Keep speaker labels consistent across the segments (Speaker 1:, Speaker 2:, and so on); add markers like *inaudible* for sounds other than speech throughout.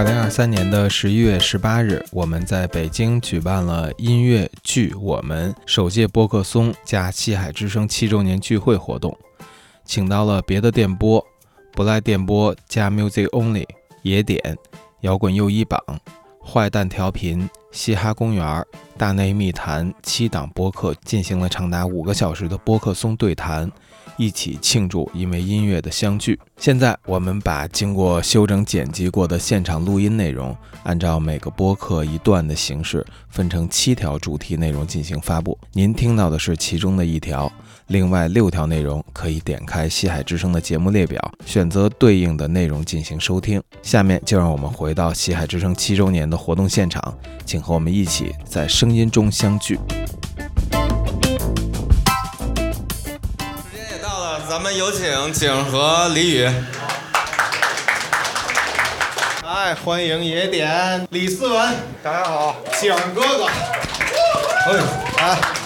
Speaker 1: 二零二三年的十一月十八日，我们在北京举办了音乐剧《我们》首届播客松加西海之声七周年聚会活动，请到了别的电波、不赖电波加 Music Only、野点、摇滚又一榜、坏蛋调频、嘻哈公园、大内密谈七档播客，进行了长达五个小时的播客松对谈。一起庆祝因为音乐的相聚。现在我们把经过修整剪辑过的现场录音内容，按照每个播客一段的形式，分成七条主题内容进行发布。您听到的是其中的一条，另外六条内容可以点开西海之声的节目列表，选择对应的内容进行收听。下面就让我们回到西海之声七周年的活动现场，请和我们一起在声音中相聚。
Speaker 2: 咱们有请景和李宇。
Speaker 3: 哎，欢迎野点李思文，
Speaker 4: 大家好，
Speaker 3: 景哥哥。哎，哎。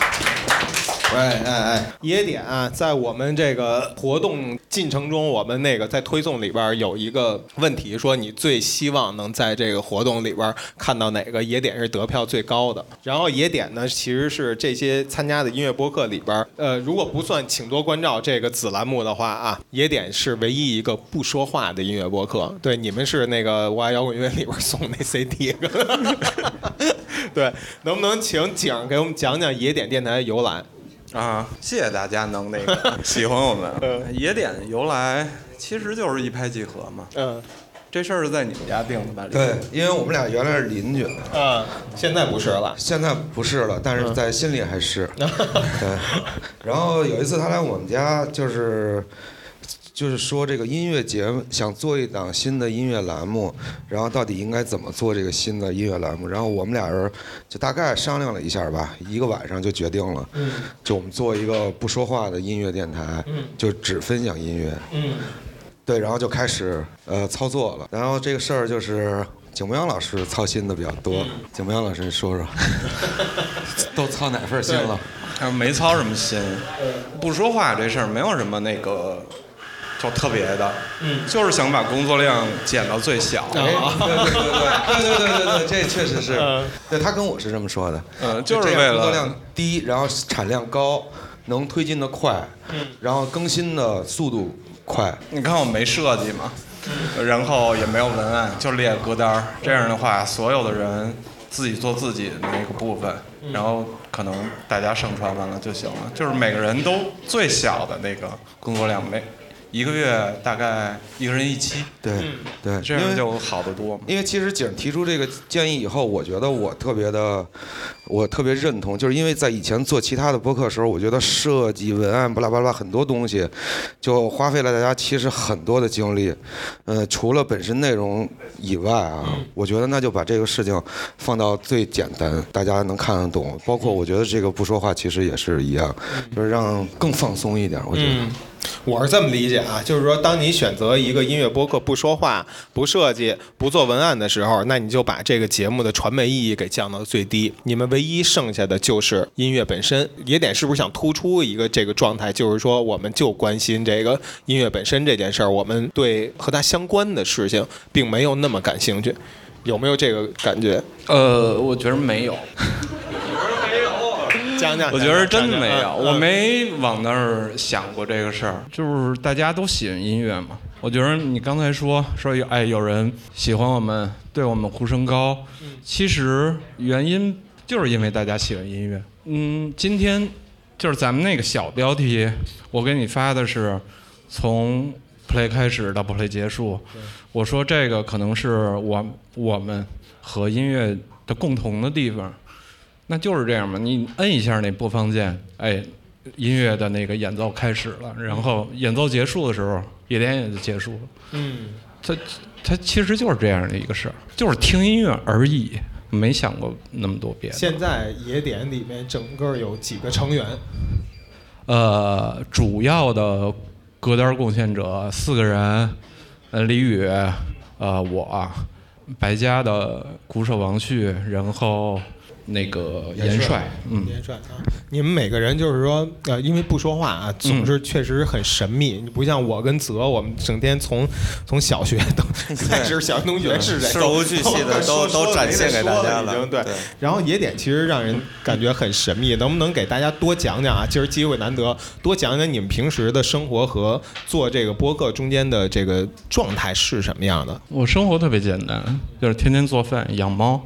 Speaker 3: 哎哎哎！野点啊，在我们这个活动进程中，我们那个在推送里边有一个问题，说你最希望能在这个活动里边看到哪个野点是得票最高的。然后野点呢，其实是这些参加的音乐播客里边，呃，如果不算请多关照这个子栏目的话啊，野点是唯一一个不说话的音乐播客。对，你们是那个我爱摇滚乐里边送那 CD。*laughs* 对，能不能请景给我们讲讲野点电台的由来？
Speaker 4: 啊，谢谢大家能那个 *laughs* 喜欢我们。野点由来其实就是一拍即合嘛。嗯，这事儿是在你们家定的吧？
Speaker 5: 对，因为我们俩原来是邻居。
Speaker 3: 嗯，现在不是了。
Speaker 5: 现在不是了，但是在心里还是。*laughs* 对。然后有一次他来我们家，就是。就是说这个音乐节目想做一档新的音乐栏目，然后到底应该怎么做这个新的音乐栏目？然后我们俩人就大概商量了一下吧，一个晚上就决定了，就我们做一个不说话的音乐电台，就只分享音乐。对，然后就开始呃操作了。然后这个事儿就是景博阳老师操心的比较多，景博阳老师说说，*laughs* 都操哪份心了？
Speaker 4: 没操什么心，不说话这事儿没有什么那个。特别的，嗯，就是想把工作量减到最小。
Speaker 5: 对对对对对对对对，这确实是，对他跟我是这么说的，
Speaker 4: 嗯，就是为了
Speaker 5: 工作量低，然后产量高，能推进的快，嗯，然后更新的速度快。
Speaker 4: 你看我没设计嘛，然后也没有文案，就列歌单这样的话，所有的人自己做自己的那个部分，然后。可能大家上传完了就行了，就是每个人都最小的那个工作量没一个月大概一个人一期，
Speaker 5: 对对，
Speaker 4: 这样就好得多。
Speaker 5: 因为其实景提出这个建议以后，我觉得我特别的，我特别认同，就是因为在以前做其他的播客的时候，我觉得设计文案巴拉巴拉很多东西，就花费了大家其实很多的精力。呃，除了本身内容以外啊，我觉得那就把这个事情放到最简单，大家能看得懂。包括我觉得这个不说话其实也是一样，就是让更放松一点。我觉得。
Speaker 3: 我是这么理解啊，就是说，当你选择一个音乐播客不说话、不设计、不做文案的时候，那你就把这个节目的传媒意义给降到最低。你们唯一剩下的就是音乐本身。野点是不是想突出一个这个状态，就是说，我们就关心这个音乐本身这件事儿，我们对和它相关的事情并没有那么感兴趣，有没有这个感觉？
Speaker 4: 呃，我觉得没有。我觉得真的没有，我没往那儿想过这个事儿。就是大家都喜欢音乐嘛。我觉得你刚才说说有哎有人喜欢我们，对我们呼声高，其实原因就是因为大家喜欢音乐。嗯，今天就是咱们那个小标题，我给你发的是从 play 开始到 play 结束。我说这个可能是我我们和音乐的共同的地方。那就是这样嘛，你摁一下那播放键，哎，音乐的那个演奏开始了，然后演奏结束的时候，夜点也就结束了。嗯，它它其实就是这样的一个事儿，就是听音乐而已，没想过那么多别的。
Speaker 3: 现在夜点里面整个有几个成员？
Speaker 4: 呃，主要的歌单贡献者四个人，呃，李宇，呃，我，白家的鼓手王旭，然后。那个元帅，嗯，
Speaker 3: 元帅啊，你们每个人就是说，呃，因为不说话啊，总是确实很神秘。你不像我跟泽，我们整天从从小学都开 *laughs* 始，小学同学是谁，
Speaker 2: 事无巨细的都都展现给大家
Speaker 3: 了。对，然后野点其实让人感觉很神秘，能不能给大家多讲讲啊？今儿机会难得，多讲讲你们平时的生活和做这个播客中间的这个状态是什么样的？
Speaker 4: 我生活特别简单，就是天天做饭、养猫，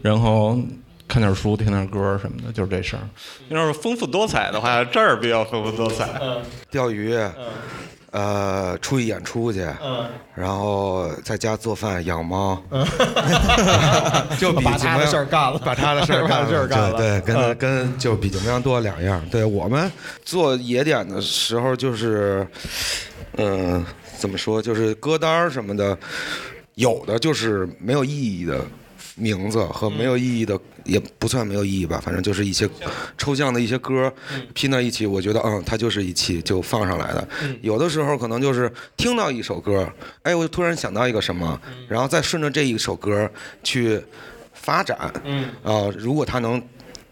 Speaker 4: 然后。看点书，听点歌什么的，就是这事儿。要是丰富多彩的话，这儿比较丰富多彩。
Speaker 5: 钓鱼，呃，出去演出去，然后在家做饭、养猫，*laughs* 就比
Speaker 3: 把他的事儿干了，
Speaker 5: 把他的事儿干了。*laughs* 对，跟跟就比九阳多两样。对我们做野点的时候，就是，嗯，怎么说，就是歌单什么的，有的就是没有意义的。名字和没有意义的也不算没有意义吧，反正就是一些抽象的一些歌拼到一起，我觉得嗯，它就是一期就放上来的。有的时候可能就是听到一首歌，哎，我突然想到一个什么，然后再顺着这一首歌去发展。嗯啊，如果它能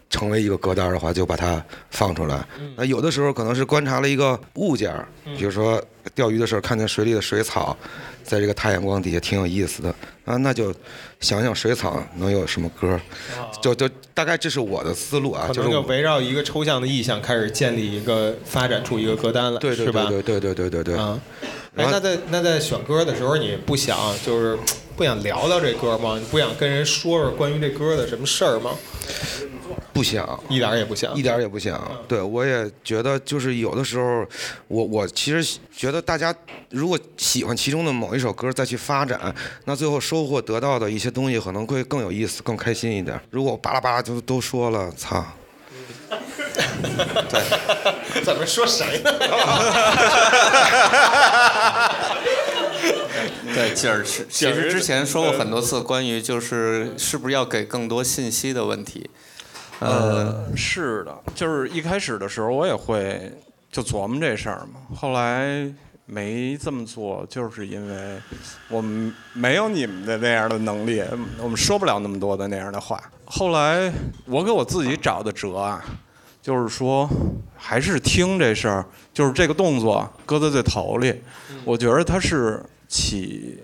Speaker 5: 成为一个歌单的话，就把它放出来。那有的时候可能是观察了一个物件，比如说钓鱼的时候看见水里的水草。在这个太阳光底下挺有意思的啊，那就想想水草能有什么歌，就就大概这是我的思路啊，
Speaker 3: 就是围绕一个抽象的意象开始建立一个发展出一个歌单了，
Speaker 5: 是
Speaker 3: 吧？
Speaker 5: 对对对对对对。
Speaker 3: 啊，哎，那在那在选歌的时候，你不想就是不想聊聊这歌吗？你不想跟人说说关于这歌的什么事儿吗？
Speaker 5: 不想，
Speaker 3: 一点也不想，
Speaker 5: 一点也不想。对，我也觉得，就是有的时候，我我其实觉得，大家如果喜欢其中的某一首歌，再去发展，那最后收获得到的一些东西可能会更有意思、更开心一点。如果巴拉巴拉就都说了，操！*laughs*
Speaker 3: 对，怎么说谁呢？*laughs*
Speaker 2: 对，劲儿是。其实之前说过很多次，关于就是是不是要给更多信息的问题。
Speaker 4: 呃，是的，就是一开始的时候我也会就琢磨这事儿嘛，后来没这么做，就是因为我们没有你们的那样的能力，我们说不了那么多的那样的话。后来我给我自己找的辙啊，就是说还是听这事儿，就是这个动作搁在最头里，我觉得它是起，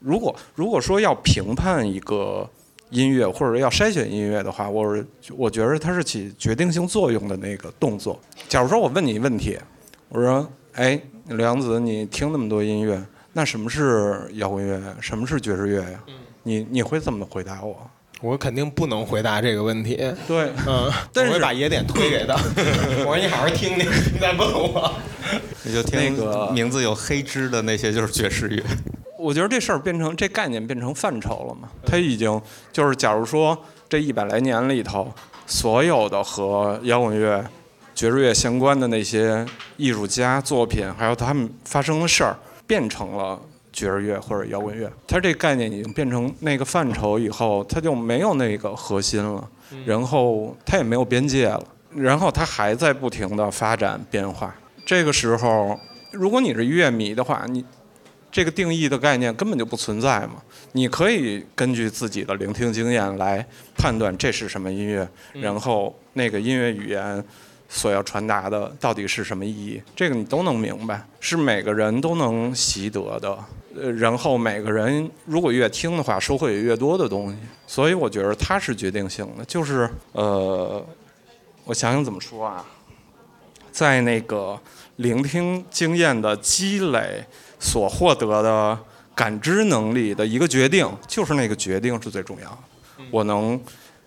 Speaker 4: 如果如果说要评判一个。音乐或者要筛选音乐的话，我是我觉得它是起决定性作用的那个动作。假如说我问你问题，我说：“哎，梁子，你听那么多音乐，那什么是摇滚乐？什么是爵士乐呀？”你你会怎么回答我？
Speaker 3: 我肯定不能回答这个问题。
Speaker 4: 对，
Speaker 3: 嗯，*laughs* 我会把野点推给他。*laughs* 我说你好好听听，你再问我。*laughs*
Speaker 2: 你就听那个名字有黑枝的那些就是爵士乐。
Speaker 4: 我觉得这事儿变成这概念变成范畴了嘛？它已经就是，假如说这一百来年里头，所有的和摇滚乐、爵士乐相关的那些艺术家作品，还有他们发生的事儿，变成了爵士乐或者摇滚乐，它这概念已经变成那个范畴以后，它就没有那个核心了，然后它也没有边界了，然后它还在不停的发展变化。这个时候，如果你是乐迷的话，你。这个定义的概念根本就不存在嘛？你可以根据自己的聆听经验来判断这是什么音乐，然后那个音乐语言所要传达的到底是什么意义，这个你都能明白，是每个人都能习得的。呃，然后每个人如果越听的话，收获也越多的东西。所以我觉得它是决定性的，就是呃，我想想怎么说啊，在那个聆听经验的积累。所获得的感知能力的一个决定，就是那个决定是最重要的。我能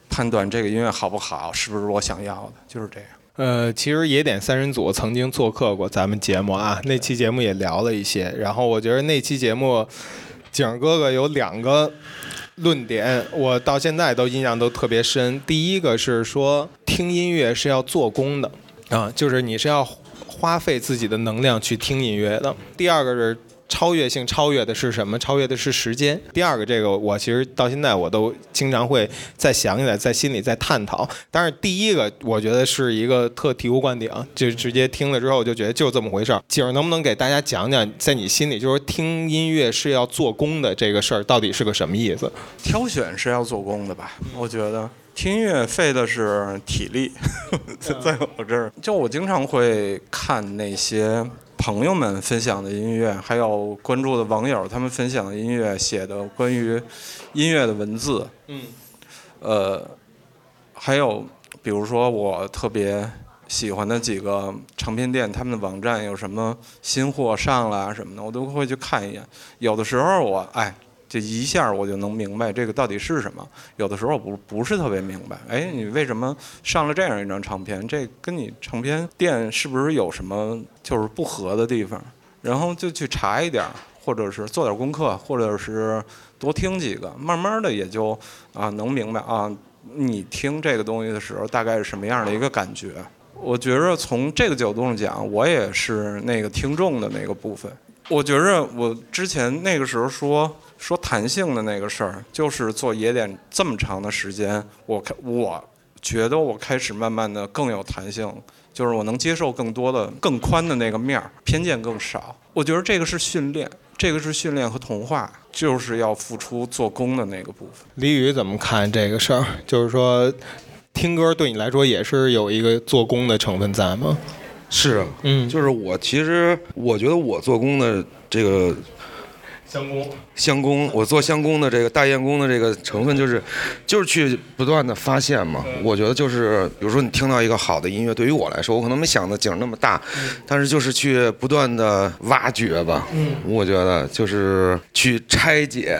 Speaker 4: 判断这个音乐好不好，是不是我想要的，就是这样。
Speaker 3: 呃，其实野点三人组曾经做客过咱们节目啊，那期节目也聊了一些。然后我觉得那期节目，景哥哥有两个论点，我到现在都印象都特别深。第一个是说，听音乐是要做工的啊，就是你是要花费自己的能量去听音乐的。第二个是。超越性超越的是什么？超越的是时间。第二个，这个我其实到现在我都经常会再想起来，在心里再探讨。但是第一个，我觉得是一个特醍醐灌顶，就直接听了之后就觉得就这么回事儿。景儿能不能给大家讲讲，在你心里就是听音乐是要做工的这个事儿到底是个什么意思？
Speaker 4: 挑选是要做工的吧？我觉得听音乐费的是体力，*laughs* 在我这儿，就我经常会看那些。朋友们分享的音乐，还有关注的网友他们分享的音乐写的关于音乐的文字，
Speaker 3: 嗯，
Speaker 4: 呃，还有比如说我特别喜欢的几个唱片店，他们的网站有什么新货上了什么的，我都会去看一眼。有的时候我哎。这一下我就能明白这个到底是什么。有的时候我不不是特别明白，哎，你为什么上了这样一张唱片？这跟你唱片店是不是有什么就是不合的地方？然后就去查一点，或者是做点功课，或者是多听几个，慢慢的也就啊能明白啊，你听这个东西的时候大概是什么样的一个感觉。我觉着从这个角度上讲，我也是那个听众的那个部分。我觉着我之前那个时候说。说弹性的那个事儿，就是做野点这么长的时间，我开我觉得我开始慢慢的更有弹性，就是我能接受更多的、更宽的那个面儿，偏见更少。我觉得这个是训练，这个是训练和同化，就是要付出做工的那个部分。
Speaker 3: 李宇怎么看这个事儿？就是说，听歌对你来说也是有一个做工的成分在吗？
Speaker 5: 是，嗯，就是我其实我觉得我做工的这个。
Speaker 3: 相公，
Speaker 5: 相公，我做相公的这个大雁宫的这个成分就是，就是去不断的发现嘛。我觉得就是，比如说你听到一个好的音乐，对于我来说，我可能没想的景那么大，但是就是去不断的挖掘吧。嗯，我觉得就是去拆解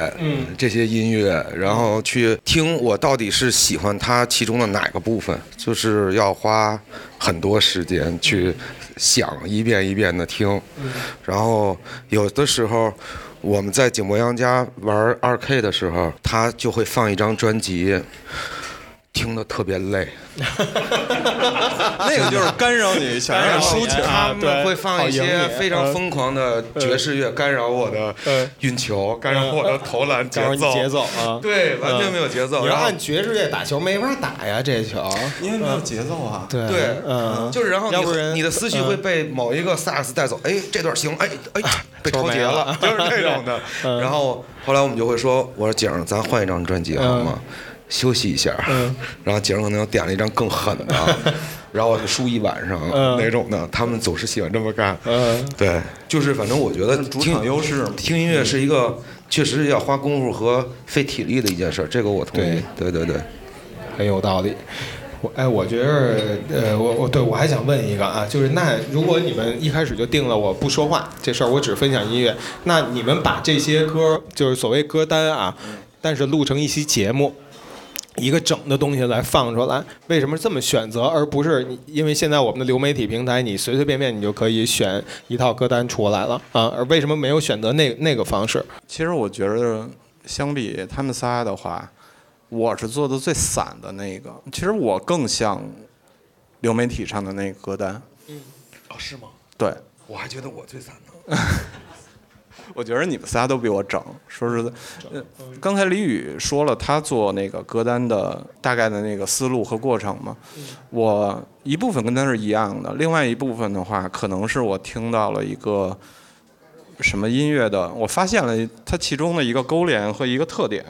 Speaker 5: 这些音乐，然后去听我到底是喜欢它其中的哪个部分，就是要花很多时间去想一遍一遍的听，然后有的时候。我们在景博洋家玩二 K 的时候，他就会放一张专辑，听得特别累。*laughs*
Speaker 4: 那个就是干扰你，*laughs* 想让抒情。
Speaker 5: 他们会放一些非常疯狂的爵士乐，干扰我的运球，干扰我的投篮节奏。
Speaker 3: 节奏啊，*laughs*
Speaker 5: 对，完全没有节奏。
Speaker 3: 你要按爵士乐打球，没法打呀，这球，
Speaker 4: 因为没有节奏啊。
Speaker 3: 对
Speaker 5: 对，嗯，就是然后你你的思绪会被某一个萨克斯带走。哎，这段行，哎哎，被超节了，就是那种的。然后后来我们就会说，我说景，咱换一张专辑好吗？休息一下，*laughs* 然后景儿可能又点了一张更狠的，*laughs* 然后输一晚上那种的。他们总是喜欢这么干。对，就是反正我觉得
Speaker 4: 主场优势，
Speaker 5: 听音乐是一个确实是要花功夫和费体力的一件事，这个我同意。对对对，
Speaker 3: 很有道理。我哎，我觉得呃，我我对我还想问一个啊，就是那如果你们一开始就定了我不说话这事儿，我只分享音乐，那你们把这些歌就是所谓歌单啊，但是录成一期节目。一个整的东西来放出来，为什么这么选择，而不是因为现在我们的流媒体平台，你随随便便你就可以选一套歌单出来了啊？而为什么没有选择那那个方式？
Speaker 4: 其实我觉得，相比他们仨的话，我是做的最散的那个。其实我更像流媒体上的那个歌单。
Speaker 5: 嗯，哦，是吗？
Speaker 4: 对，
Speaker 5: 我还觉得我最散呢。*laughs*
Speaker 4: 我觉得你们仨都比我整，说实在，刚才李宇说了他做那个歌单的大概的那个思路和过程嘛，我一部分跟他是一样的，另外一部分的话，可能是我听到了一个什么音乐的，我发现了它其中的一个勾连和一个特点，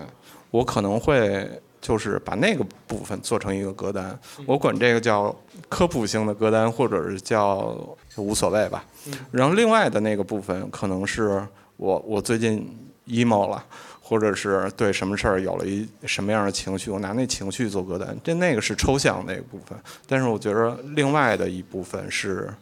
Speaker 4: 我可能会就是把那个部分做成一个歌单，我管这个叫科普性的歌单，或者是叫无所谓吧，然后另外的那个部分可能是。我我最近 emo 了，或者是对什么事儿有了一什么样的情绪，我拿那情绪做歌单，这那个是抽象那个部分。但是我觉得另外的一部分是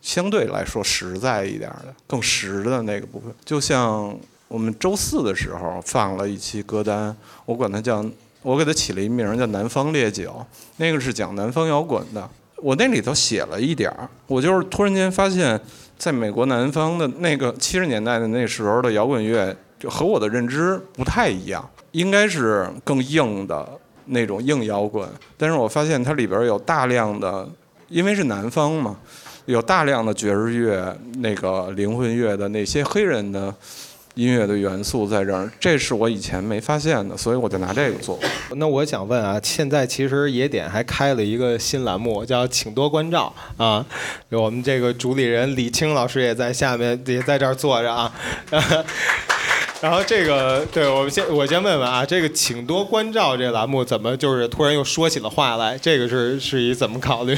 Speaker 4: 相对来说实在一点的，更实的那个部分。就像我们周四的时候放了一期歌单，我管它叫，我给它起了一名叫《南方烈酒》，那个是讲南方摇滚的。我那里头写了一点儿，我就是突然间发现。在美国南方的那个七十年代的那时候的摇滚乐，就和我的认知不太一样，应该是更硬的那种硬摇滚。但是我发现它里边有大量的，因为是南方嘛，有大量的爵士乐、那个灵魂乐的那些黑人的音乐的元素在这儿，这是我以前没发现的，所以我就拿这个做。
Speaker 3: 那我想问啊，现在其实野点还开了一个新栏目，叫“请多关照”啊。我们这个主理人李青老师也在下面，也在这儿坐着啊。*laughs* 然后这个，对我们先，我先问问啊，这个“请多关照”这栏目怎么就是突然又说起了话来？这个是是以怎么考虑？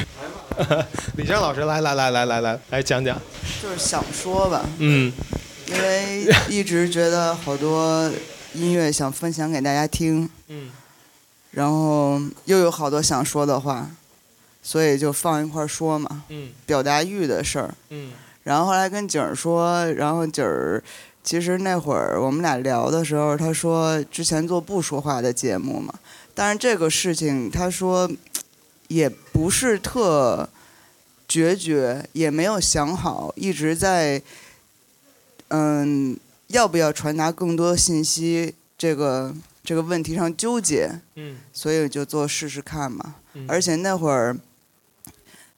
Speaker 3: *laughs* 李青老师，来来来来来来来讲讲。
Speaker 6: 就是想说吧。
Speaker 3: 嗯。
Speaker 6: 因为一直觉得好多音乐想分享给大家听，
Speaker 3: 嗯，
Speaker 6: 然后又有好多想说的话，所以就放一块说嘛，
Speaker 3: 嗯，
Speaker 6: 表达欲的事儿，
Speaker 3: 嗯，
Speaker 6: 然后后来跟景儿说，然后景儿其实那会儿我们俩聊的时候，他说之前做不说话的节目嘛，但是这个事情他说也不是特决绝，也没有想好，一直在。嗯，要不要传达更多信息？这个这个问题上纠结。
Speaker 3: 嗯。
Speaker 6: 所以就做试试看嘛。嗯。而且那会儿，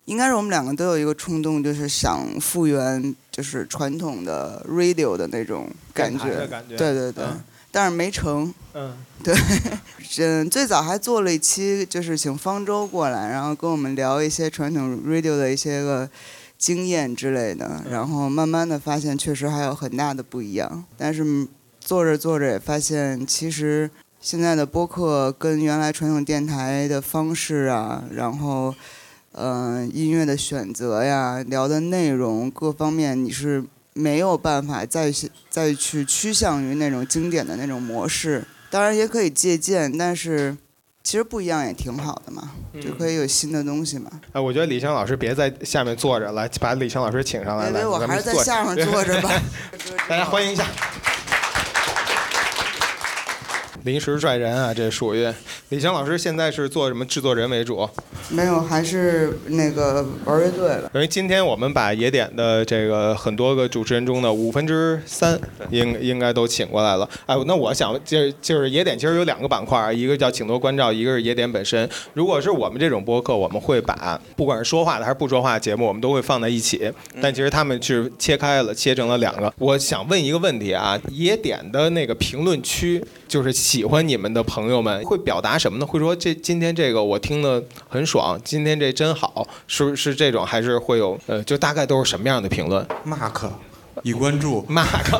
Speaker 6: 应该是我们两个都有一个冲动，就是想复原，就是传统的 radio 的那种感觉。
Speaker 3: 感觉。
Speaker 6: 对对对。但是没成。
Speaker 3: 嗯。
Speaker 6: 对。*laughs* 嗯，最早还做了一期，就是请方舟过来，然后跟我们聊一些传统 radio 的一些个。经验之类的，然后慢慢的发现确实还有很大的不一样。但是做着做着也发现，其实现在的播客跟原来传统电台的方式啊，然后嗯音乐的选择呀、聊的内容各方面，你是没有办法再再去趋向于那种经典的那种模式。当然也可以借鉴，但是。其实不一样也挺好的嘛，就可以有新的东西嘛。
Speaker 3: 哎，我觉得李湘老师别在下面坐着，来把李湘老师请上来。
Speaker 6: 来，我还是在下面坐着吧。*laughs* *laughs*
Speaker 3: 大家欢迎一下。临时拽人啊，这属于李强老师现在是做什么制作人为主？
Speaker 6: 没有，还是那个玩乐队了。
Speaker 3: 因为今天我们把野点的这个很多个主持人中的五分之三应应该都请过来了。哎，那我想就是就是野点其实有两个板块，一个叫请多关照，一个是野点本身。如果是我们这种播客，我们会把不管是说话的还是不说话的节目，我们都会放在一起。但其实他们是切开了，切成了两个。我想问一个问题啊，野点的那个评论区。就是喜欢你们的朋友们会表达什么呢？会说这今天这个我听的很爽，今天这真好，是是这种还是会有呃，就大概都是什么样的评论
Speaker 4: ？Mark，已关注。
Speaker 3: Mark，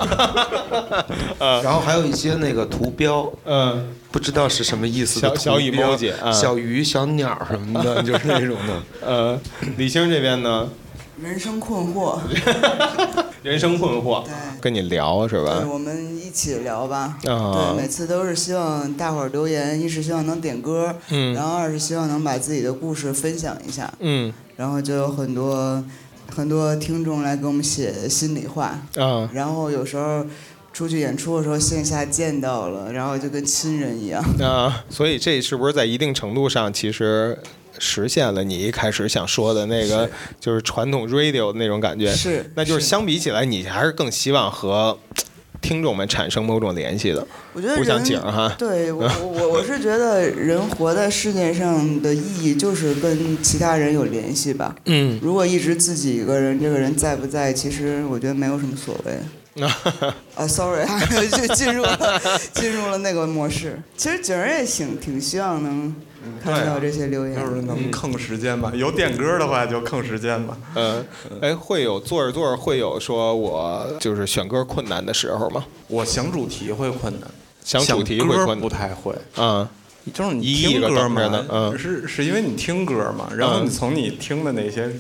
Speaker 3: *laughs*
Speaker 5: 然后还有一些那个图标，
Speaker 3: 嗯，
Speaker 5: 不知道是什么意思
Speaker 3: 的小雨猫姐，
Speaker 5: 小鱼、小鸟什么的，就是那种的。
Speaker 3: 呃，*laughs* 李星这边呢？
Speaker 6: 人生困惑。*laughs*
Speaker 3: 人生困惑，
Speaker 6: 对，
Speaker 3: 跟你聊是吧？
Speaker 6: 对，我们一起聊吧。对，每次都是希望大伙儿留言，一是希望能点歌，嗯，然后二是希望能把自己的故事分享一下，
Speaker 3: 嗯，
Speaker 6: 然后就有很多很多听众来给我们写心里话，
Speaker 3: 啊，
Speaker 6: 然后有时候出去演出的时候线下见到了，然后就跟亲人一样。
Speaker 3: 啊，所以这是不是在一定程度上其实？实现了你一开始想说的那个，就是传统 radio 的那种感觉。
Speaker 6: 是，
Speaker 3: 那就是相比起来，你还是更希望和听众们产生某种联系的。
Speaker 6: 我觉得
Speaker 3: 不像景哈。
Speaker 6: 对我我我是觉得人活在世界上的意义就是跟其他人有联系吧。
Speaker 3: 嗯。
Speaker 6: 如果一直自己一个人，这个人在不在，其实我觉得没有什么所谓。*laughs* 啊，sorry，*laughs* 就进入了进入了那个模式。其实景儿也挺挺希望能。看到这些留言，
Speaker 4: 要是能坑时间吧。有点歌的话就坑时间吧。
Speaker 3: 嗯，哎，会有做着做着会有说我就是选歌困难的时候吗？
Speaker 4: 我想主题会困难，
Speaker 3: 想主题会困难，
Speaker 4: 不太会。
Speaker 3: 嗯，
Speaker 4: 就是你听歌嘛，嗯，是是因为你听歌嘛，然后你从你听的那些。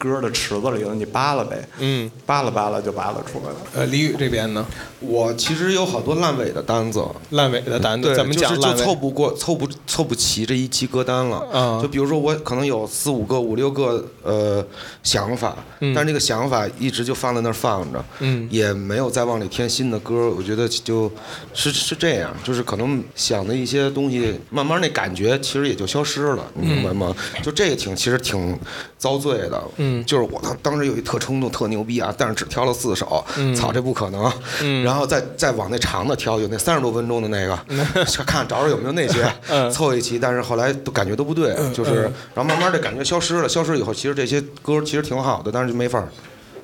Speaker 4: 歌的池子里头，你扒拉呗，
Speaker 3: 嗯，
Speaker 4: 扒拉扒拉就扒拉出来了。
Speaker 3: 呃，李宇这边呢，
Speaker 5: 我其实有好多烂尾的单子，
Speaker 3: 烂尾的单子怎么讲？
Speaker 5: 就凑不过，凑不凑不齐这一期歌单了。
Speaker 3: 啊，
Speaker 5: 就比如说我可能有四五个、五六个呃想法，但是这个想法一直就放在那儿放着，
Speaker 3: 嗯，
Speaker 5: 也没有再往里添新的歌。我觉得就是是这样，就是可能想的一些东西，慢慢那感觉其实也就消失了，你明白吗？就这个挺其实挺遭罪的。
Speaker 3: 嗯。嗯，
Speaker 5: 就是我当当时有一特冲动、特牛逼啊，但是只挑了四首，
Speaker 3: 嗯
Speaker 5: 操，这不可能。
Speaker 3: 嗯
Speaker 5: 然后再再往那长的挑，有那三十多分钟的那个，看 *laughs* 看找找有没有那些
Speaker 3: 嗯
Speaker 5: 凑一期。但是后来都感觉都不对，就是然后慢慢的感觉消失了，消失以后，其实这些歌其实挺好的，但是就没法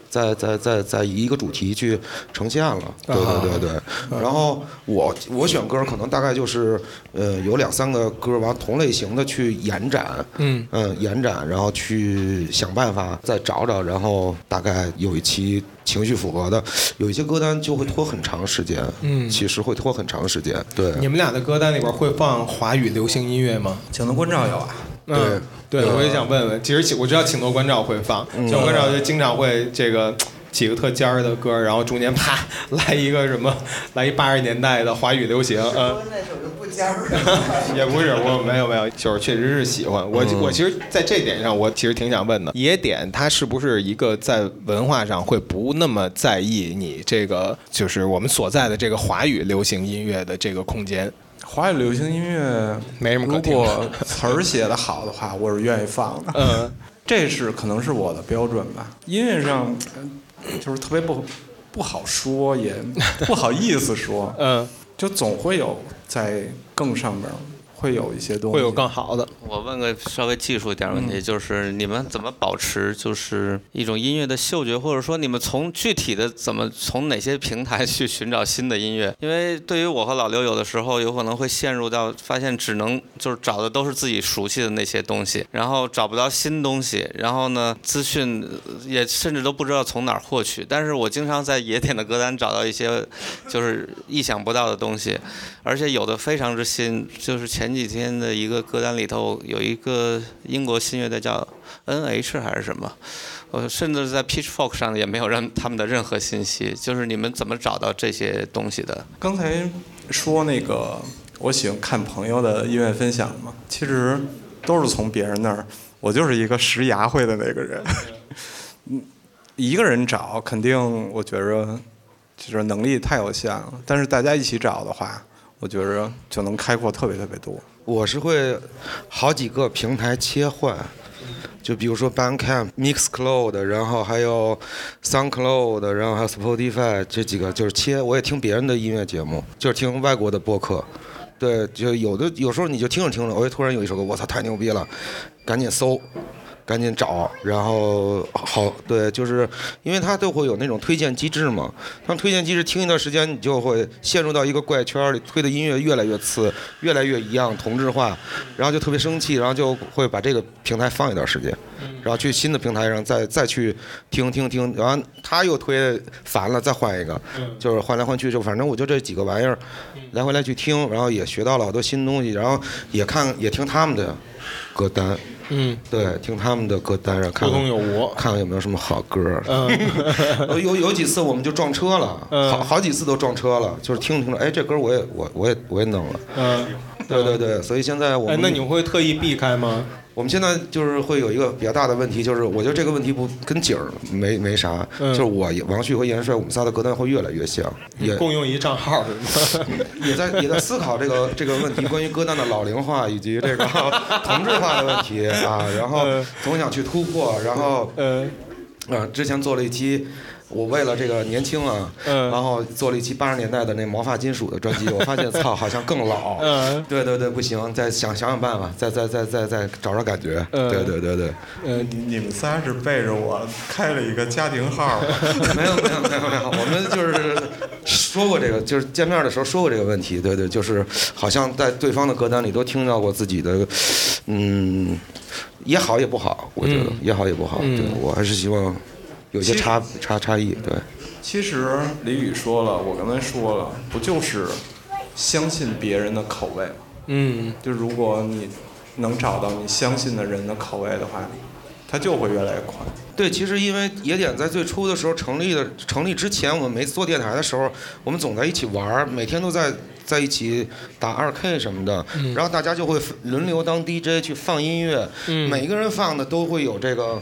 Speaker 5: 儿。再再再再以一个主题去呈现了，对对对对。然后我我选歌可能大概就是呃有两三个歌，完同类型的去延展，
Speaker 3: 嗯
Speaker 5: 嗯延展，然后去想办法再找找，然后大概有一期情绪符合的，有一些歌单就会拖很长时间，
Speaker 3: 嗯
Speaker 5: 其实会拖很长时间，对。
Speaker 3: 你们俩的歌单里边会放华语流行音乐吗？
Speaker 4: 请的关照有啊，
Speaker 3: 嗯，对，我也想问问，其实请我知道请多关照会放，请多关照就经常会这个几个特尖儿的歌，然后中间啪 *laughs* 来一个什么，来一八十年代的华语流行，嗯。
Speaker 6: 那首就不尖儿。*laughs*
Speaker 3: 也不是，我没有没有，就是确实是喜欢我。我其实在这点上，我其实挺想问的，野点它是不是一个在文化上会不那么在意你这个，就是我们所在的这个华语流行音乐的这个空间？
Speaker 4: 华语流行音乐
Speaker 3: 没什么可
Speaker 4: 如果词儿写的好的话，我是愿意放的。
Speaker 3: 嗯，*laughs*
Speaker 4: 这是可能是我的标准吧。音乐上，呃就是特别不不好说，也不好意思说，*laughs*
Speaker 3: 嗯，
Speaker 4: 就总会有在更上边儿会有一些东西，
Speaker 3: 会有更好的。
Speaker 2: 我问个稍微技术一点问题，就是你们怎么保持就是一种音乐的嗅觉，或者说你们从具体的怎么从哪些平台去寻找新的音乐？因为对于我和老刘，有的时候有可能会陷入到发现只能就是找的都是自己熟悉的那些东西，然后找不到新东西，然后呢资讯呃也甚至都不知道从哪儿获取。但是我经常在野点的歌单找到一些就是意想不到的东西，而且有的非常之新，就是前几天的一个歌单里头有一个英国新乐队叫 N.H 还是什么，我甚至在 Pitchfork 上也没有让他们的任何信息。就是你们怎么找到这些东西的？
Speaker 4: 刚才说那个，我喜欢看朋友的音乐分享嘛，其实都是从别人那儿，我就是一个拾牙慧的那个人。嗯，*laughs* 一个人找肯定，我觉着就是能力太有限了，但是大家一起找的话，我觉着就能开阔特别特别多。
Speaker 5: 我是会好几个平台切换，就比如说 Bandcamp、Mixcloud，然后还有 SoundCloud，然后还有 Spotify 这几个就是切。我也听别人的音乐节目，就是听外国的播客。对，就有的有时候你就听着听着，我突然有一首歌，我操，太牛逼了，赶紧搜。赶紧找，然后好对，就是因为它都会有那种推荐机制嘛。当推荐机制听一段时间，你就会陷入到一个怪圈里，推的音乐越来越次，越来越一样，同质化，然后就特别生气，然后就会把这个平台放一段时间，然后去新的平台上再再去听听听，然后他又推烦了，再换一个，就是换来换去，就反正我就这几个玩意儿来回来去听，然后也学到了好多新东西，然后也看也听他们的歌单。
Speaker 3: 嗯，
Speaker 5: 对，听他们的歌单，然后看。看看有没有什么好歌。
Speaker 3: 嗯，*laughs*
Speaker 5: 有有有几次我们就撞车了，
Speaker 3: 嗯
Speaker 5: 好好几次都撞车了，就是听着听着，哎，这歌我也我我也我也弄了。
Speaker 3: 嗯，
Speaker 5: 对对对，所以现在我们，
Speaker 3: 哎那你会特意避开吗？
Speaker 5: 我们现在就是会有一个比较大的问题，就是我觉得这个问题不跟景儿没没啥，
Speaker 3: 嗯
Speaker 5: 就是我王旭和严帅我们仨的歌单会越来越像，也
Speaker 3: 共用一账号是吗？*laughs*
Speaker 5: 也在也在思考这个这个问题，关于歌单的老龄化以及这个 *laughs* 同质化的问题啊，然后总想去突破，然后
Speaker 3: 呃
Speaker 5: 啊，之前做了一期。我为了这个年轻啊，
Speaker 3: 嗯
Speaker 5: 然后做了一期八十年代的那毛发金属的专辑，*laughs* 我发现操，好像更老。
Speaker 3: 嗯
Speaker 5: 对对对，不行，再想想想办法，再再再再再找找感觉。
Speaker 3: 嗯
Speaker 5: 对对对对，
Speaker 3: 嗯，
Speaker 4: 你你们仨是背着我开了一个家庭号，*laughs*
Speaker 5: 没有没有没有没有，我们就是说过这个，就是见面的时候说过这个问题。对对，就是好像在对方的歌单里都听到过自己的，嗯，也好也不好，我觉得、
Speaker 3: 嗯
Speaker 5: 也好也不好。
Speaker 3: 嗯
Speaker 5: 对我还是希望有些差差差异。对，
Speaker 4: 其实李宇说了，我刚才说了，不就是相信别人的口味吗？
Speaker 3: 嗯
Speaker 4: 就如果你能找到你相信的人的口味的话，它就会越来越快。
Speaker 5: 对，其实因为野点在最初的时候成立的，成立之前我们没做电台的时候，我们总在一起玩儿，每天都在在一起打二 K 什么的，然后大家就会轮流当 DJ 去放音乐，
Speaker 3: 嗯
Speaker 5: 每个人放的都会有这个。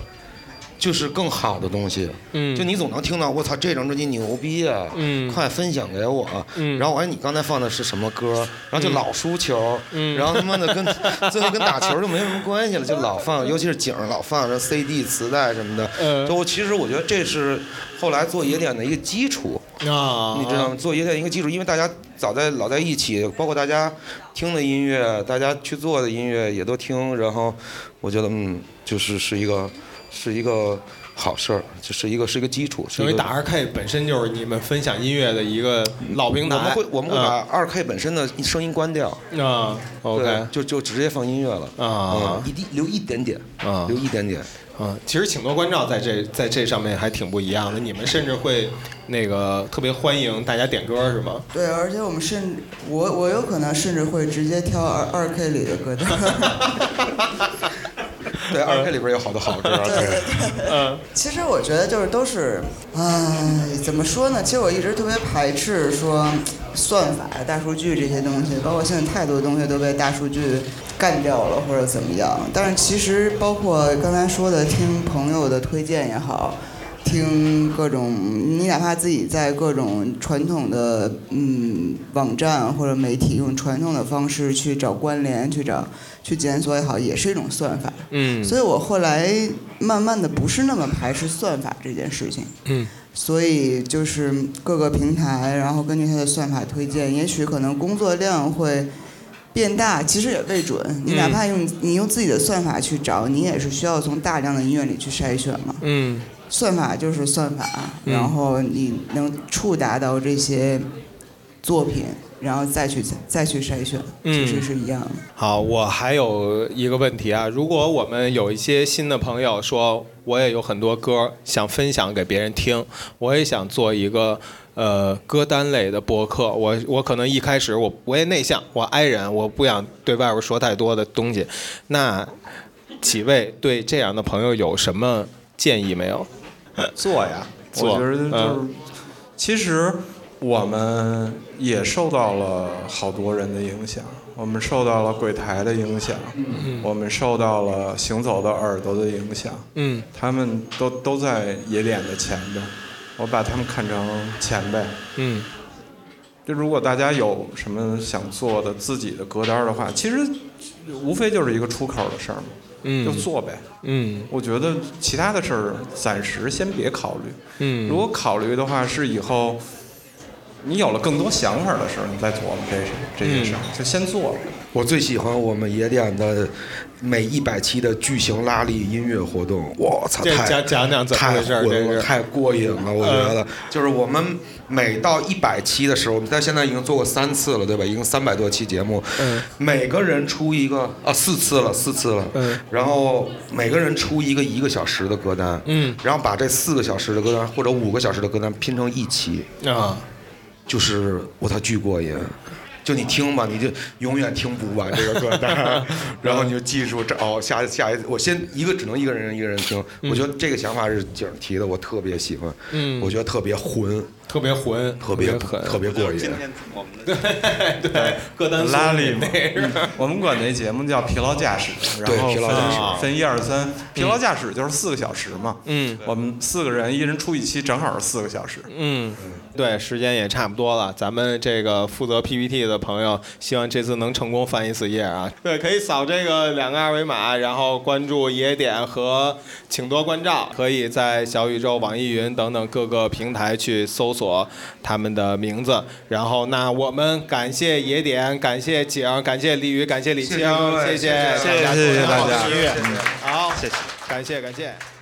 Speaker 5: 就是更好的东西。
Speaker 3: 嗯
Speaker 5: 就你总能听到我操这张专辑牛逼啊，
Speaker 3: 嗯
Speaker 5: 快分享给我。
Speaker 3: 嗯
Speaker 5: 然后我哎你刚才放的是什么歌？然后就老输球，
Speaker 3: 嗯
Speaker 5: 然后他妈的跟 *laughs* 最后跟打球就没什么关系了，就老放，尤其是景老放这 CD 磁带什么的。
Speaker 3: 嗯
Speaker 5: 就我其实我觉得这是后来做野点的一个基础。
Speaker 3: 啊，
Speaker 5: 你知道吗？做野点一个基础，因为大家早在老在一起，包括大家听的音乐，大家去做的音乐也都听，然后我觉得嗯，就是是一个是一个好事儿，就是一个是一个基础，
Speaker 3: 因为打二 K 本身就是你们分享音乐的一个老平台。
Speaker 5: 我们会我们会把二 K 本身的声音关掉，
Speaker 3: 嗯啊，OK
Speaker 5: 对就就直接放音乐了
Speaker 3: 啊
Speaker 5: 嗯一滴留一点点
Speaker 3: 啊
Speaker 5: 留一点点。
Speaker 3: 啊，其实请多关照在这在这上面还挺不一样的。你们甚至会那个特别欢迎大家点歌是吗？
Speaker 6: 对，而且我们甚我我有可能甚至会直接挑二二 K 里的歌单。*laughs*
Speaker 5: 对，二 K 里边有好多好歌。对，
Speaker 3: 嗯
Speaker 6: 其实我觉得就是都是，唉，怎么说呢？其实我一直特别排斥说算法、大数据这些东西，包括现在太多东西都被大数据干掉了或者怎么样。但是其实包括刚才说的听朋友的推荐也好，听各种你哪怕自己在各种传统的嗯网站或者媒体用传统的方式去找关联、去找去检索也好，也是一种算法。
Speaker 3: 嗯
Speaker 6: 所以我后来慢慢的不是那么排斥算法这件事情。
Speaker 3: 嗯
Speaker 6: 所以就是各个平台，然后根据它的算法推荐，也许可能工作量会变大，其实也未准。你哪怕用你用自己的算法去找，你也是需要从大量的音乐里去筛选嘛。
Speaker 3: 嗯
Speaker 6: 算法就是算法，
Speaker 3: 嗯
Speaker 6: 然后你能触达到这些作品，然后再去再去筛选，其实是一样的。
Speaker 3: 好，我还有一个问题啊，如果我们有一些新的朋友说，我也有很多歌想分享给别人听，我也想做一个呃歌单类的博客，我我可能一开始我我也内向，我 i 人，我不想对外边说太多的东西，那几位对这样的朋友有什么建议没有？做呀，做，
Speaker 4: 我觉得就是，
Speaker 3: 嗯
Speaker 4: 其实我们也受到了好多人的影响，我们受到了柜台的影响，我们受到了行走的耳朵的影响，
Speaker 3: 嗯。
Speaker 4: 他们都都在野点的前边，我把他们看成前辈。
Speaker 3: 嗯。
Speaker 4: 就如果大家有什么想做的自己的歌单的话，其实无非就是一个出口的事儿嘛，
Speaker 3: 嗯。
Speaker 4: 就做呗。
Speaker 3: 嗯。
Speaker 4: 我觉得其他的事儿暂时先别考虑。
Speaker 3: 嗯，
Speaker 4: 如果考虑的话，是以后你有了更多想法的时候，你再琢磨这事这件事儿，就先做了。
Speaker 5: 我最喜欢我们野点的每一百期的巨型拉力音乐活动，我操，
Speaker 3: 这
Speaker 5: 太
Speaker 3: 讲讲讲怎么
Speaker 5: 太
Speaker 3: 回事
Speaker 5: 太过瘾了，我觉得。就是我们每到一百期的时候，我们在现在已经做过三次了，对吧？已经三百多期节目，
Speaker 3: 嗯。
Speaker 5: 每个人出一个啊，四次了，四次了，
Speaker 3: 嗯。
Speaker 5: 然后每个人出一个一个小时的歌单，
Speaker 3: 嗯。
Speaker 5: 然后把这四个小时的歌单或者五个小时的歌单拼成一期，
Speaker 3: 啊
Speaker 5: 就是我操巨过瘾。就你听吧，你就永远听不完这个歌单，*laughs* 然后你就记住这哦，下下一我先一个只能一个人一个人听，我觉得这个想法是景儿提的，我特别喜欢，
Speaker 3: 嗯
Speaker 5: 我觉得特别混，
Speaker 3: 特别混，
Speaker 5: 特别
Speaker 3: 狠，
Speaker 5: 特别过瘾。
Speaker 2: 今天我们的
Speaker 3: 对 *laughs* 对，各单
Speaker 4: 拉力嘛
Speaker 3: 那是
Speaker 4: 我们管那节目叫疲劳驾驶，然后
Speaker 5: 疲劳驾驶
Speaker 4: 分分一二三，疲劳驾驶就是四个小时嘛。
Speaker 3: 嗯
Speaker 4: 我们四个人，一人出一期，正好是四个小时。
Speaker 3: 嗯，对，时间也差不多了。咱们这个负责 PPT 的朋友，希望这次能成功翻一次页啊。对，可以扫这个两个二维码，然后关注野点和请多关照，可以在小宇宙、网易云等等各个平台去搜索他们的名字。然后，那我们感谢野点，感谢景，感谢李宇，感谢李青，
Speaker 5: 谢谢
Speaker 3: 谢
Speaker 5: 谢谢
Speaker 3: 大家
Speaker 4: 谢谢大家
Speaker 3: 好，谢谢，感谢感谢。